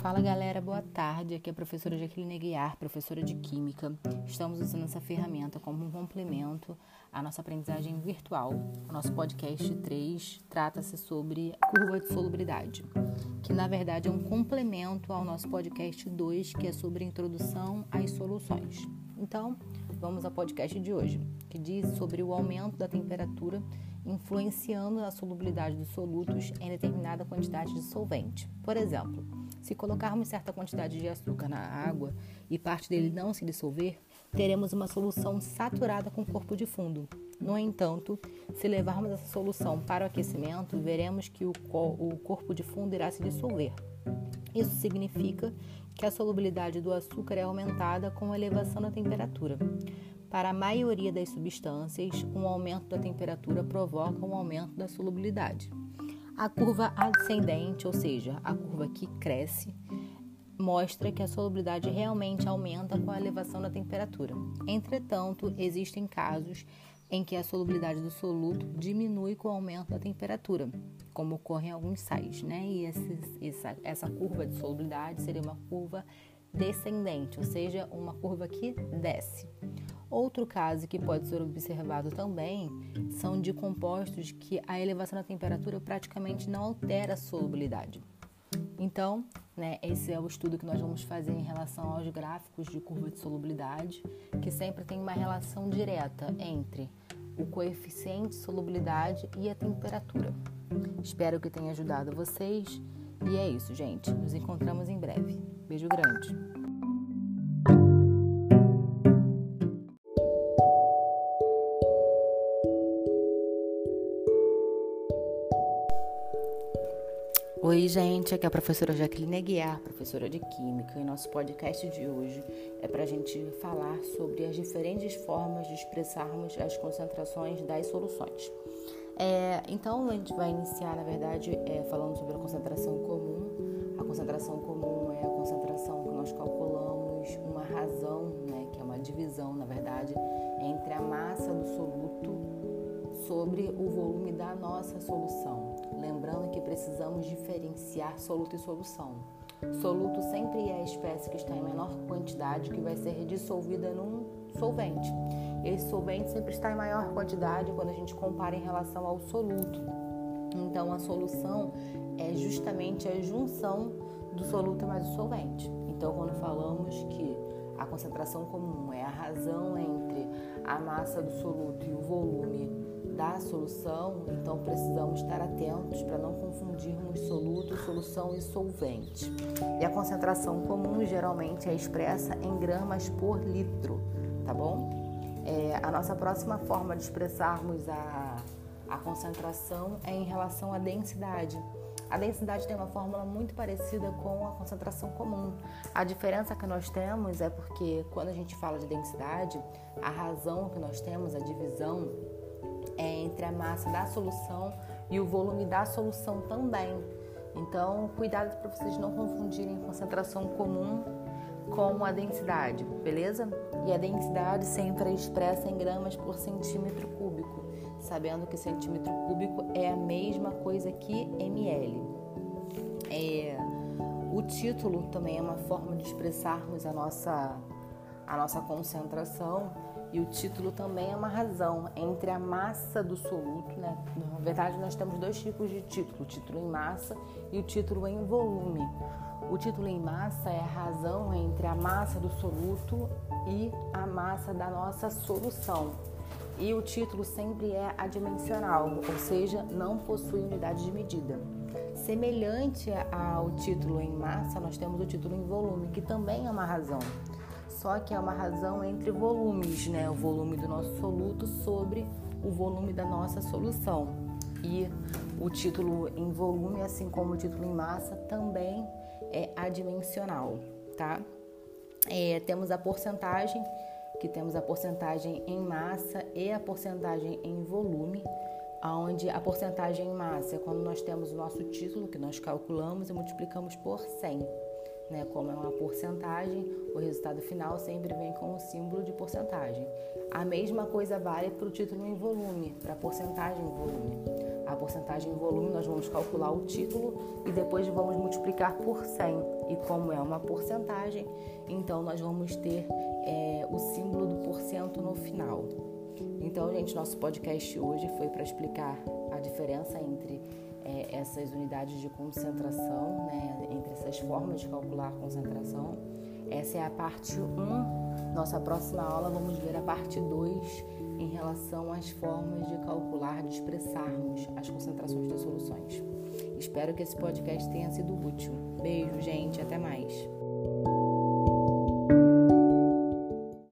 Fala galera, boa tarde. Aqui é a professora Jaqueline Guiar, professora de Química. Estamos usando essa ferramenta como um complemento à nossa aprendizagem virtual. O nosso podcast 3 trata-se sobre curva de solubilidade, que na verdade é um complemento ao nosso podcast 2, que é sobre introdução às soluções. Então, vamos ao podcast de hoje, que diz sobre o aumento da temperatura influenciando a solubilidade dos solutos em determinada quantidade de solvente. Por exemplo, se colocarmos certa quantidade de açúcar na água e parte dele não se dissolver, teremos uma solução saturada com corpo de fundo. No entanto, se levarmos essa solução para o aquecimento, veremos que o, o corpo de fundo irá se dissolver. Isso significa que a solubilidade do açúcar é aumentada com a elevação da temperatura. Para a maioria das substâncias, um aumento da temperatura provoca um aumento da solubilidade. A curva ascendente, ou seja, a curva que cresce, mostra que a solubilidade realmente aumenta com a elevação da temperatura. Entretanto, existem casos em que a solubilidade do soluto diminui com o aumento da temperatura, como ocorre em alguns sais, né? E essa, essa curva de solubilidade seria uma curva descendente, ou seja, uma curva que desce. Outro caso que pode ser observado também são de compostos que a elevação da temperatura praticamente não altera a solubilidade. Então, né, esse é o estudo que nós vamos fazer em relação aos gráficos de curva de solubilidade, que sempre tem uma relação direta entre o coeficiente de solubilidade e a temperatura. Espero que tenha ajudado vocês. E é isso, gente. Nos encontramos em breve. Beijo grande. Oi, gente, aqui é a professora Jaqueline Aguiar, professora de Química, e nosso podcast de hoje é para a gente falar sobre as diferentes formas de expressarmos as concentrações das soluções. É, então, a gente vai iniciar, na verdade, é, falando sobre a concentração concentração comum é a concentração que nós calculamos uma razão, né, que é uma divisão, na verdade, entre a massa do soluto sobre o volume da nossa solução. Lembrando que precisamos diferenciar soluto e solução. Soluto sempre é a espécie que está em menor quantidade que vai ser dissolvida num solvente. Esse solvente sempre está em maior quantidade quando a gente compara em relação ao soluto. Então, a solução é justamente a junção do soluto mais o solvente. Então, quando falamos que a concentração comum é a razão entre a massa do soluto e o volume da solução, então precisamos estar atentos para não confundirmos soluto, solução e solvente. E a concentração comum geralmente é expressa em gramas por litro, tá bom? É, a nossa próxima forma de expressarmos a, a concentração é em relação à densidade. A densidade tem uma fórmula muito parecida com a concentração comum. A diferença que nós temos é porque quando a gente fala de densidade, a razão que nós temos, a divisão, é entre a massa da solução e o volume da solução também. Então, cuidado para vocês não confundirem concentração comum com a densidade, beleza? E a densidade sempre é expressa em gramas por centímetro cúbico, sabendo que centímetro cúbico é a mesma coisa que ml. É, o título também é uma forma de expressarmos a nossa, a nossa concentração e o título também é uma razão entre a massa do soluto, né? Na verdade, nós temos dois tipos de título: o título em massa e o título em volume. O título em massa é a razão entre a massa do soluto e a massa da nossa solução. E o título sempre é adimensional, ou seja, não possui unidade de medida. Semelhante ao título em massa, nós temos o título em volume, que também é uma razão só que é uma razão entre volumes, né? O volume do nosso soluto sobre o volume da nossa solução. E o título em volume, assim como o título em massa, também é adimensional, tá? É, temos a porcentagem, que temos a porcentagem em massa e a porcentagem em volume, onde a porcentagem em massa é quando nós temos o nosso título, que nós calculamos e multiplicamos por 100 né? Como é uma porcentagem, o resultado final sempre vem com o símbolo de porcentagem. A mesma coisa vale para o título em volume, para a porcentagem em volume. A porcentagem em volume nós vamos calcular o título e depois vamos multiplicar por 100 E como é uma porcentagem, então nós vamos ter é, o símbolo do porcento no final. Então, gente, nosso podcast hoje foi para explicar a diferença entre é, essas unidades de concentração, né, entre essas formas de calcular concentração. Essa é a parte 1. Nossa próxima aula vamos ver a parte 2 em relação às formas de calcular, de expressarmos as concentrações das soluções. Espero que esse podcast tenha sido útil. Beijo, gente, até mais.